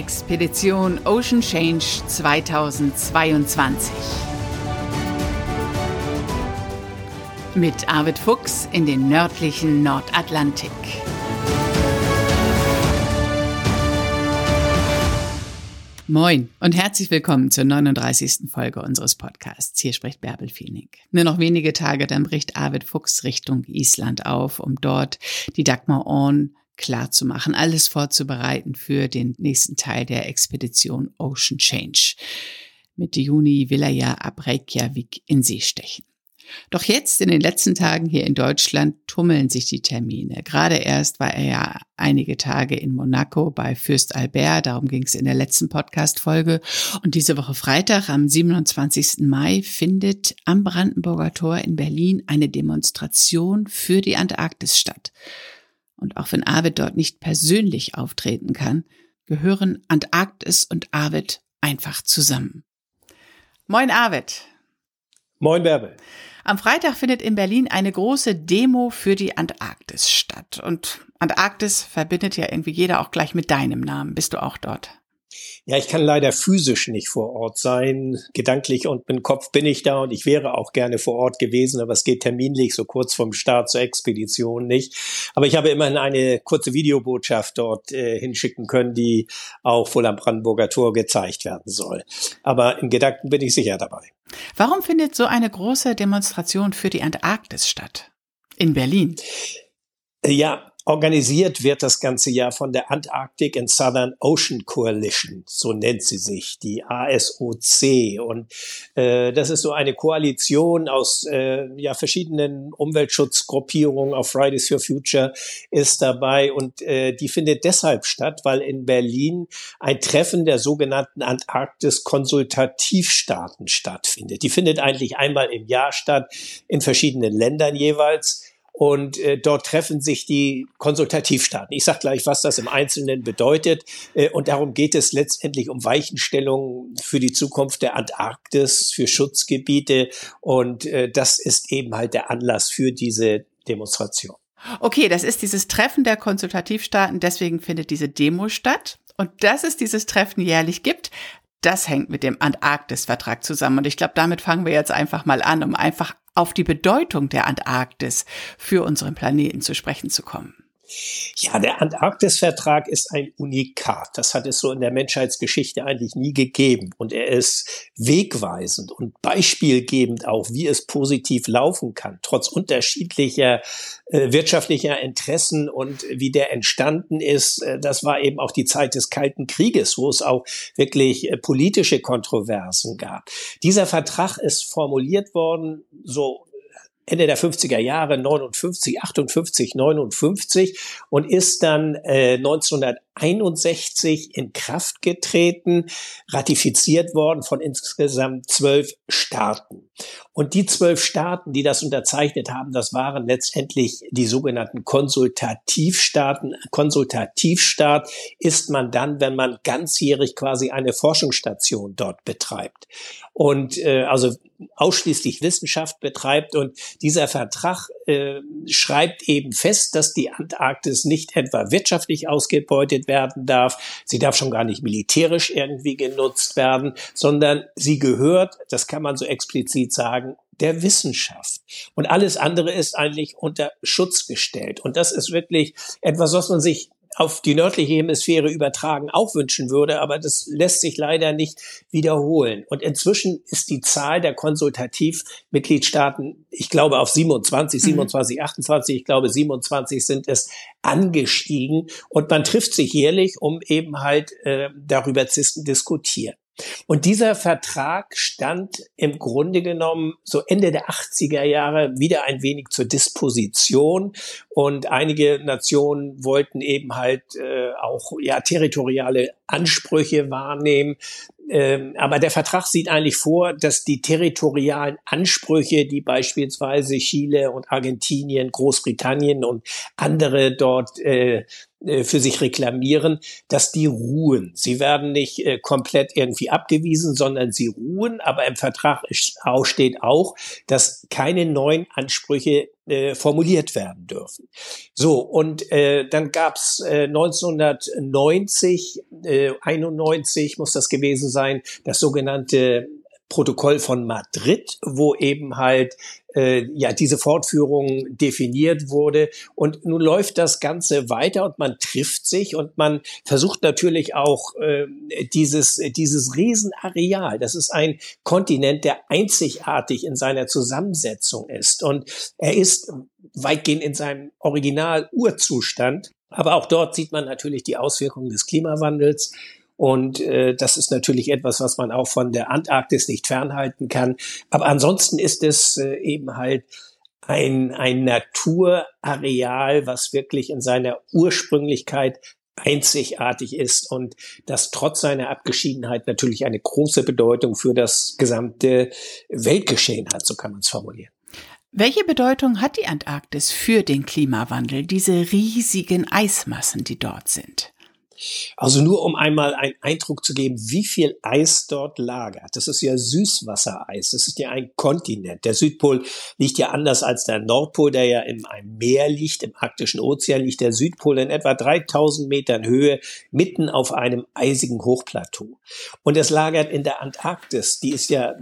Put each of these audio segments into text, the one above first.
Expedition Ocean Change 2022. Mit Arvid Fuchs in den nördlichen Nordatlantik. Moin und herzlich willkommen zur 39. Folge unseres Podcasts. Hier spricht Bärbel Fiening. Nur noch wenige Tage, dann bricht Arvid Fuchs Richtung Island auf, um dort die Dagmar Orn klar zu machen, alles vorzubereiten für den nächsten Teil der Expedition Ocean Change. Mitte Juni will er ja ab Reykjavik in See stechen. Doch jetzt in den letzten Tagen hier in Deutschland tummeln sich die Termine. Gerade erst war er ja einige Tage in Monaco bei Fürst Albert, darum ging es in der letzten Podcast-Folge. Und diese Woche Freitag, am 27. Mai, findet am Brandenburger Tor in Berlin eine Demonstration für die Antarktis statt. Und auch wenn Arvid dort nicht persönlich auftreten kann, gehören Antarktis und Arvid einfach zusammen. Moin Arvid. Moin Bärbel. Am Freitag findet in Berlin eine große Demo für die Antarktis statt. Und Antarktis verbindet ja irgendwie jeder auch gleich mit deinem Namen. Bist du auch dort? Ja, ich kann leider physisch nicht vor Ort sein. Gedanklich und mit Kopf bin ich da und ich wäre auch gerne vor Ort gewesen, aber es geht terminlich so kurz vom Start zur Expedition nicht. Aber ich habe immerhin eine kurze Videobotschaft dort äh, hinschicken können, die auch wohl am Brandenburger Tor gezeigt werden soll. Aber in Gedanken bin ich sicher dabei. Warum findet so eine große Demonstration für die Antarktis statt? In Berlin? Ja, Organisiert wird das ganze Jahr von der Antarctic and Southern Ocean Coalition, so nennt sie sich, die ASOC. Und äh, das ist so eine Koalition aus äh, ja, verschiedenen Umweltschutzgruppierungen. Auch Fridays for Future ist dabei und äh, die findet deshalb statt, weil in Berlin ein Treffen der sogenannten Antarktis-Konsultativstaaten stattfindet. Die findet eigentlich einmal im Jahr statt in verschiedenen Ländern jeweils. Und äh, dort treffen sich die Konsultativstaaten. Ich sage gleich, was das im Einzelnen bedeutet. Äh, und darum geht es letztendlich um Weichenstellungen für die Zukunft der Antarktis, für Schutzgebiete. Und äh, das ist eben halt der Anlass für diese Demonstration. Okay, das ist dieses Treffen der Konsultativstaaten. Deswegen findet diese Demo statt. Und dass es dieses Treffen jährlich gibt, das hängt mit dem Antarktis-Vertrag zusammen. Und ich glaube, damit fangen wir jetzt einfach mal an, um einfach auf die Bedeutung der Antarktis für unseren Planeten zu sprechen zu kommen. Ja, der Antarktis-Vertrag ist ein Unikat. Das hat es so in der Menschheitsgeschichte eigentlich nie gegeben. Und er ist wegweisend und beispielgebend auch, wie es positiv laufen kann, trotz unterschiedlicher äh, wirtschaftlicher Interessen und wie der entstanden ist. Äh, das war eben auch die Zeit des Kalten Krieges, wo es auch wirklich äh, politische Kontroversen gab. Dieser Vertrag ist formuliert worden, so Ende der 50er Jahre, 59, 58, 59 und ist dann äh, 1961 in Kraft getreten, ratifiziert worden von insgesamt zwölf Staaten. Und die zwölf Staaten, die das unterzeichnet haben, das waren letztendlich die sogenannten Konsultativstaaten. Konsultativstaat ist man dann, wenn man ganzjährig quasi eine Forschungsstation dort betreibt und äh, also ausschließlich Wissenschaft betreibt. Und dieser Vertrag äh, schreibt eben fest, dass die Antarktis nicht etwa wirtschaftlich ausgebeutet werden darf, sie darf schon gar nicht militärisch irgendwie genutzt werden, sondern sie gehört, das kann man so explizit sagen, der Wissenschaft. Und alles andere ist eigentlich unter Schutz gestellt. Und das ist wirklich etwas, was man sich auf die nördliche Hemisphäre übertragen auch wünschen würde, aber das lässt sich leider nicht wiederholen. Und inzwischen ist die Zahl der Konsultativmitgliedstaaten, ich glaube auf 27, 27, mhm. 28, ich glaube 27 sind es angestiegen und man trifft sich jährlich, um eben halt äh, darüber zu diskutieren. Und dieser Vertrag stand im Grunde genommen so Ende der 80er Jahre wieder ein wenig zur Disposition und einige Nationen wollten eben halt äh, auch ja territoriale Ansprüche wahrnehmen. Ähm, aber der Vertrag sieht eigentlich vor, dass die territorialen Ansprüche, die beispielsweise Chile und Argentinien, Großbritannien und andere dort äh, für sich reklamieren, dass die ruhen. Sie werden nicht äh, komplett irgendwie abgewiesen, sondern sie ruhen. Aber im Vertrag steht auch, dass keine neuen Ansprüche äh, formuliert werden dürfen. So, und äh, dann gab's äh, 1990, äh, 91 muss das gewesen sein, das sogenannte Protokoll von Madrid, wo eben halt äh, ja diese Fortführung definiert wurde. Und nun läuft das Ganze weiter und man trifft sich und man versucht natürlich auch äh, dieses dieses Riesenareal. Das ist ein Kontinent, der einzigartig in seiner Zusammensetzung ist und er ist weitgehend in seinem Original-Urzustand. Aber auch dort sieht man natürlich die Auswirkungen des Klimawandels. Und äh, das ist natürlich etwas, was man auch von der Antarktis nicht fernhalten kann. Aber ansonsten ist es äh, eben halt ein, ein Naturareal, was wirklich in seiner Ursprünglichkeit einzigartig ist und das trotz seiner Abgeschiedenheit natürlich eine große Bedeutung für das gesamte Weltgeschehen hat, so kann man es formulieren. Welche Bedeutung hat die Antarktis für den Klimawandel, diese riesigen Eismassen, die dort sind? Also nur um einmal einen Eindruck zu geben, wie viel Eis dort lagert. Das ist ja Süßwassereis. Das ist ja ein Kontinent. Der Südpol liegt ja anders als der Nordpol, der ja in einem Meer liegt, im arktischen Ozean liegt der Südpol in etwa 3000 Metern Höhe mitten auf einem eisigen Hochplateau. Und es lagert in der Antarktis, die ist ja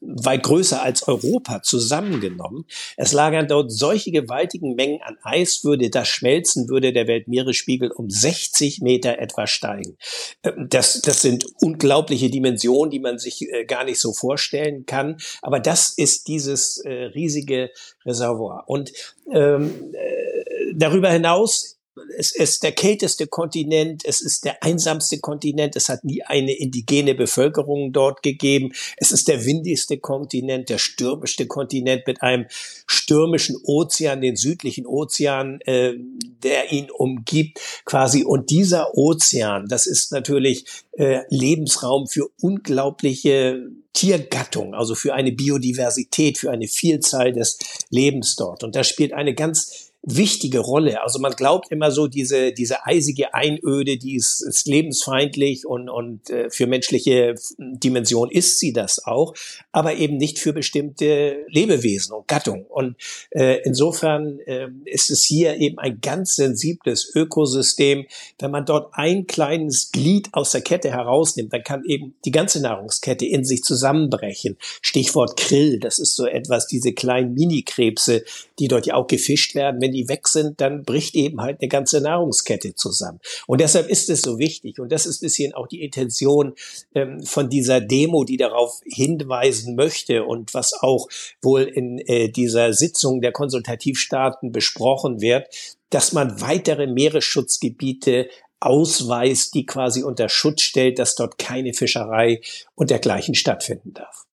weit größer als Europa zusammengenommen. Es lagern dort solche gewaltigen Mengen an Eis, würde das schmelzen, würde der Weltmeeresspiegel um 60 Meter Meter etwa steigen. Ähm, das, das sind unglaubliche Dimensionen, die man sich äh, gar nicht so vorstellen kann. Aber das ist dieses äh, riesige Reservoir. Und ähm, äh, darüber hinaus es ist der kälteste Kontinent, es ist der einsamste Kontinent, es hat nie eine indigene Bevölkerung dort gegeben, es ist der windigste Kontinent, der stürmischste Kontinent mit einem stürmischen Ozean, den südlichen Ozean, äh, der ihn umgibt quasi. Und dieser Ozean, das ist natürlich äh, Lebensraum für unglaubliche Tiergattung, also für eine Biodiversität, für eine Vielzahl des Lebens dort. Und das spielt eine ganz wichtige Rolle. Also man glaubt immer so, diese, diese eisige Einöde, die ist, ist lebensfeindlich und, und äh, für menschliche Dimension ist sie das auch, aber eben nicht für bestimmte Lebewesen und Gattungen. Und äh, insofern äh, ist es hier eben ein ganz sensibles Ökosystem. Wenn man dort ein kleines Glied aus der Kette herausnimmt, dann kann eben die ganze Nahrungskette in sich zusammenbrechen. Stichwort Krill, das ist so etwas, diese kleinen Minikrebse, die dort ja auch gefischt werden. Wenn die weg sind, dann bricht eben halt eine ganze Nahrungskette zusammen. Und deshalb ist es so wichtig. Und das ist bisschen auch die Intention ähm, von dieser Demo, die darauf hinweisen möchte und was auch wohl in äh, dieser Sitzung der Konsultativstaaten besprochen wird, dass man weitere Meeresschutzgebiete ausweist, die quasi unter Schutz stellt, dass dort keine Fischerei und dergleichen stattfinden darf.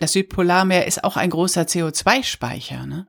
Das Südpolarmeer ist auch ein großer CO2-Speicher, ne?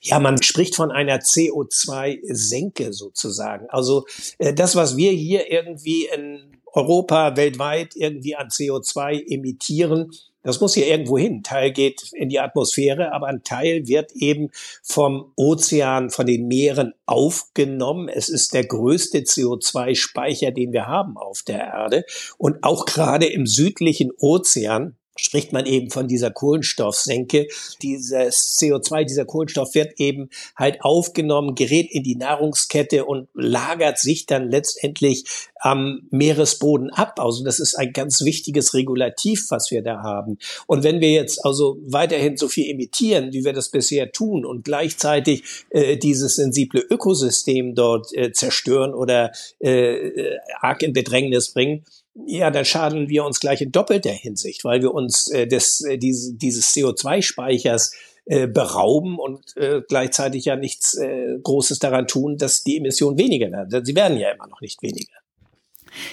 Ja, man spricht von einer CO2-Senke sozusagen. Also äh, das, was wir hier irgendwie in Europa weltweit irgendwie an CO2 emittieren, das muss hier irgendwo hin. Ein Teil geht in die Atmosphäre, aber ein Teil wird eben vom Ozean, von den Meeren aufgenommen. Es ist der größte CO2-Speicher, den wir haben auf der Erde. Und auch gerade im südlichen Ozean spricht man eben von dieser Kohlenstoffsenke. Dieses CO2, dieser Kohlenstoff wird eben halt aufgenommen, gerät in die Nahrungskette und lagert sich dann letztendlich am Meeresboden ab. Also das ist ein ganz wichtiges Regulativ, was wir da haben. Und wenn wir jetzt also weiterhin so viel emittieren, wie wir das bisher tun und gleichzeitig äh, dieses sensible Ökosystem dort äh, zerstören oder äh, äh arg in Bedrängnis bringen, ja, dann schaden wir uns gleich in doppelter Hinsicht, weil wir uns äh, des, äh, dieses, dieses CO2-Speichers äh, berauben und äh, gleichzeitig ja nichts äh, Großes daran tun, dass die Emissionen weniger werden. Sie werden ja immer noch nicht weniger.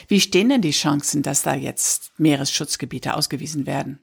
Wie stehen denn die Chancen, dass da jetzt Meeresschutzgebiete ausgewiesen werden?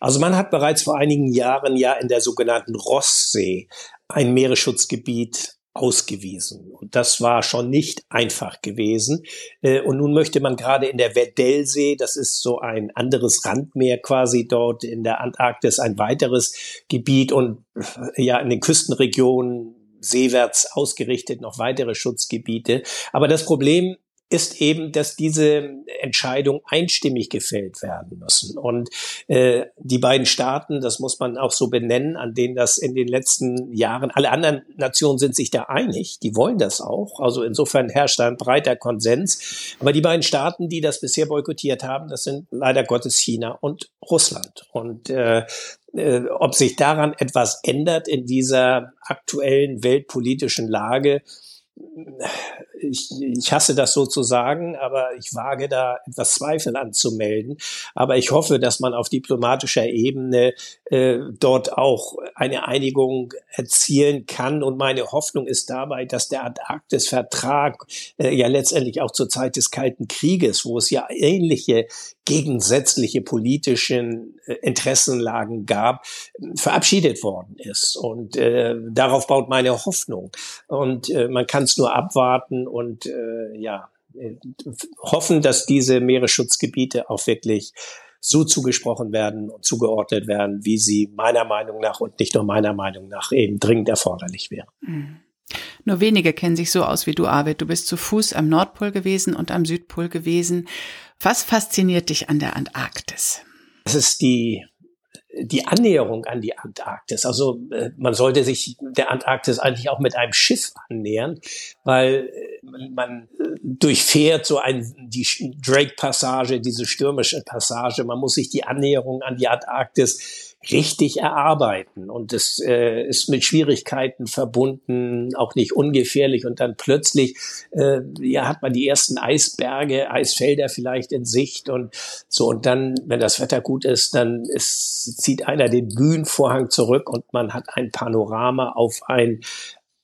Also man hat bereits vor einigen Jahren ja in der sogenannten Rosssee ein Meeresschutzgebiet ausgewiesen. Und das war schon nicht einfach gewesen. Äh, und nun möchte man gerade in der Weddellsee, das ist so ein anderes Randmeer quasi dort in der Antarktis, ein weiteres Gebiet und äh, ja in den Küstenregionen seewärts ausgerichtet noch weitere Schutzgebiete. Aber das Problem ist eben, dass diese Entscheidungen einstimmig gefällt werden müssen. Und äh, die beiden Staaten, das muss man auch so benennen, an denen das in den letzten Jahren, alle anderen Nationen sind sich da einig, die wollen das auch. Also insofern herrscht da ein breiter Konsens. Aber die beiden Staaten, die das bisher boykottiert haben, das sind leider Gottes China und Russland. Und äh, äh, ob sich daran etwas ändert in dieser aktuellen weltpolitischen Lage, ich, ich hasse das so zu sagen, aber ich wage da etwas Zweifel anzumelden. Aber ich hoffe, dass man auf diplomatischer Ebene äh, dort auch eine Einigung erzielen kann. Und meine Hoffnung ist dabei, dass der Antarktis-Vertrag äh, ja letztendlich auch zur Zeit des Kalten Krieges, wo es ja ähnliche gegensätzliche politischen äh, Interessenlagen gab, verabschiedet worden ist. Und äh, darauf baut meine Hoffnung. Und äh, man kann es nur abwarten und äh, ja äh, hoffen, dass diese Meeresschutzgebiete auch wirklich so zugesprochen werden und zugeordnet werden, wie sie meiner Meinung nach und nicht nur meiner Meinung nach eben dringend erforderlich wären. Mhm. Nur wenige kennen sich so aus wie du, Arvid. Du bist zu Fuß am Nordpol gewesen und am Südpol gewesen. Was fasziniert dich an der Antarktis? Es ist die die Annäherung an die Antarktis. Also äh, man sollte sich der Antarktis eigentlich auch mit einem Schiff annähern, weil äh, man äh, durchfährt so ein die Drake-Passage, diese stürmische Passage. Man muss sich die Annäherung an die Antarktis richtig erarbeiten. Und es äh, ist mit Schwierigkeiten verbunden, auch nicht ungefährlich. Und dann plötzlich äh, ja, hat man die ersten Eisberge, Eisfelder vielleicht in Sicht und so. Und dann, wenn das Wetter gut ist, dann ist, zieht einer den Bühnenvorhang zurück und man hat ein Panorama auf ein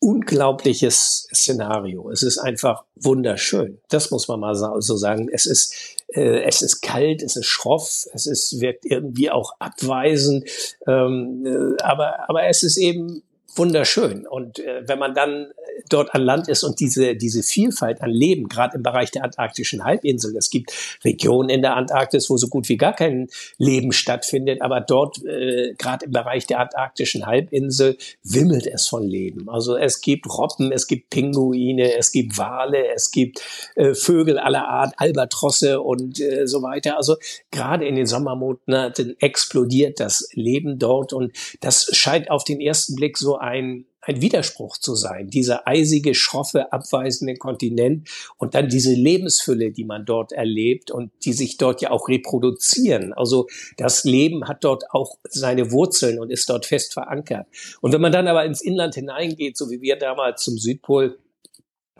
unglaubliches Szenario. Es ist einfach wunderschön. Das muss man mal so sagen. Es ist äh, es ist kalt, es ist schroff, es ist, wirkt irgendwie auch abweisend, ähm, äh, aber, aber es ist eben wunderschön. Und äh, wenn man dann dort an Land ist und diese, diese Vielfalt an Leben, gerade im Bereich der antarktischen Halbinsel, es gibt Regionen in der Antarktis, wo so gut wie gar kein Leben stattfindet, aber dort, äh, gerade im Bereich der antarktischen Halbinsel, wimmelt es von Leben. Also es gibt Robben, es gibt Pinguine, es gibt Wale, es gibt äh, Vögel aller Art, Albatrosse und äh, so weiter. Also gerade in den Sommermonaten explodiert das Leben dort und das scheint auf den ersten Blick so ein ein Widerspruch zu sein. Dieser eisige, schroffe, abweisende Kontinent und dann diese Lebensfülle, die man dort erlebt und die sich dort ja auch reproduzieren. Also das Leben hat dort auch seine Wurzeln und ist dort fest verankert. Und wenn man dann aber ins Inland hineingeht, so wie wir damals zum Südpol,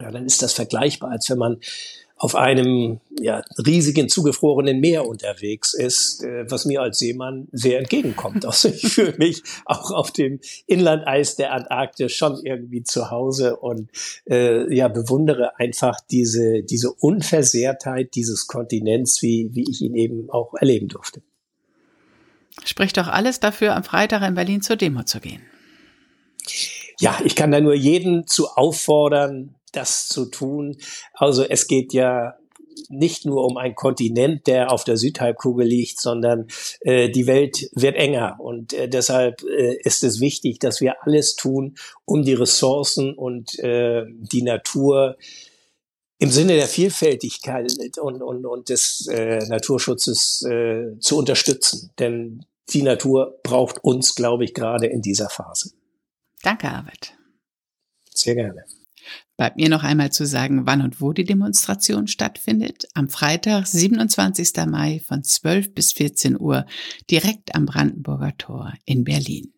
ja, dann ist das vergleichbar, als wenn man auf einem ja, riesigen zugefrorenen Meer unterwegs ist, äh, was mir als Seemann sehr entgegenkommt. Also ich fühle mich auch auf dem Inlandeis der Antarktis schon irgendwie zu Hause und äh, ja bewundere einfach diese diese Unversehrtheit dieses Kontinents, wie wie ich ihn eben auch erleben durfte. Spricht doch alles dafür, am Freitag in Berlin zur Demo zu gehen. Ja, ich kann da nur jeden zu auffordern, das zu tun. Also es geht ja nicht nur um einen Kontinent, der auf der Südhalbkugel liegt, sondern äh, die Welt wird enger. Und äh, deshalb äh, ist es wichtig, dass wir alles tun, um die Ressourcen und äh, die Natur im Sinne der Vielfältigkeit und, und, und des äh, Naturschutzes äh, zu unterstützen. Denn die Natur braucht uns, glaube ich, gerade in dieser Phase. Danke, Arvid. Sehr gerne. Bleibt mir noch einmal zu sagen, wann und wo die Demonstration stattfindet. Am Freitag, 27. Mai von 12 bis 14 Uhr direkt am Brandenburger Tor in Berlin.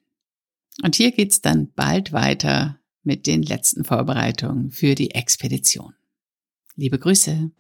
Und hier geht's dann bald weiter mit den letzten Vorbereitungen für die Expedition. Liebe Grüße.